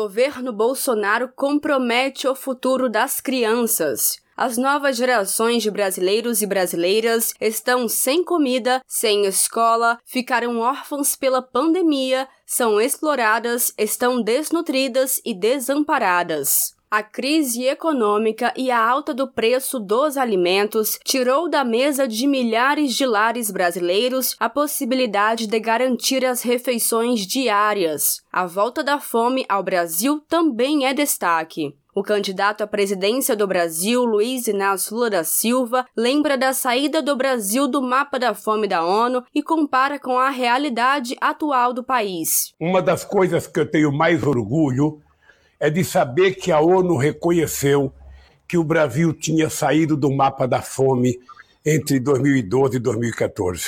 Governo Bolsonaro compromete o futuro das crianças. As novas gerações de brasileiros e brasileiras estão sem comida, sem escola, ficaram órfãos pela pandemia, são exploradas, estão desnutridas e desamparadas. A crise econômica e a alta do preço dos alimentos tirou da mesa de milhares de lares brasileiros a possibilidade de garantir as refeições diárias. A volta da fome ao Brasil também é destaque. O candidato à presidência do Brasil, Luiz Inácio Lula da Silva, lembra da saída do Brasil do mapa da fome da ONU e compara com a realidade atual do país. Uma das coisas que eu tenho mais orgulho é de saber que a ONU reconheceu que o Brasil tinha saído do mapa da fome entre 2012 e 2014.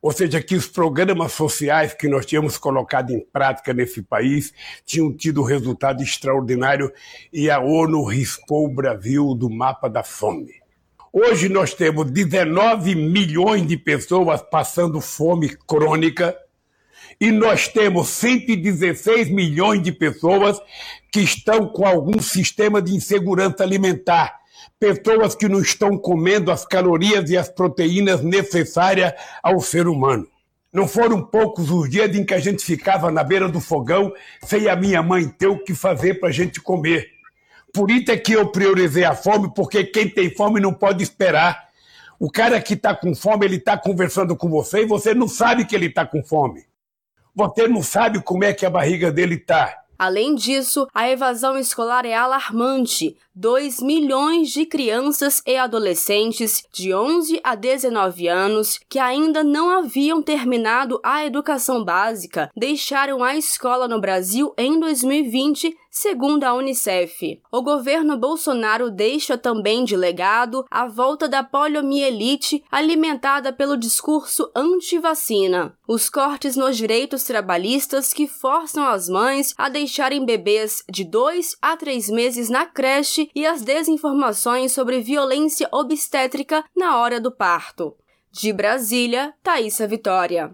Ou seja, que os programas sociais que nós tínhamos colocado em prática nesse país tinham tido resultado extraordinário e a ONU rispou o Brasil do mapa da fome. Hoje nós temos 19 milhões de pessoas passando fome crônica e nós temos 116 milhões de pessoas que estão com algum sistema de insegurança alimentar. Pessoas que não estão comendo as calorias e as proteínas necessárias ao ser humano. Não foram poucos os dias em que a gente ficava na beira do fogão sem a minha mãe ter o que fazer para a gente comer. Por isso é que eu priorizei a fome, porque quem tem fome não pode esperar. O cara que está com fome, ele está conversando com você e você não sabe que ele está com fome. Você não sabe como é que a barriga dele está. Além disso, a evasão escolar é alarmante. 2 milhões de crianças e adolescentes de 11 a 19 anos que ainda não haviam terminado a educação básica deixaram a escola no Brasil em 2020 segundo a Unicef. O governo Bolsonaro deixa também de legado a volta da poliomielite alimentada pelo discurso anti-vacina, os cortes nos direitos trabalhistas que forçam as mães a deixarem bebês de 2 a 3 meses na creche e as desinformações sobre violência obstétrica na hora do parto. De Brasília, Thaisa Vitória.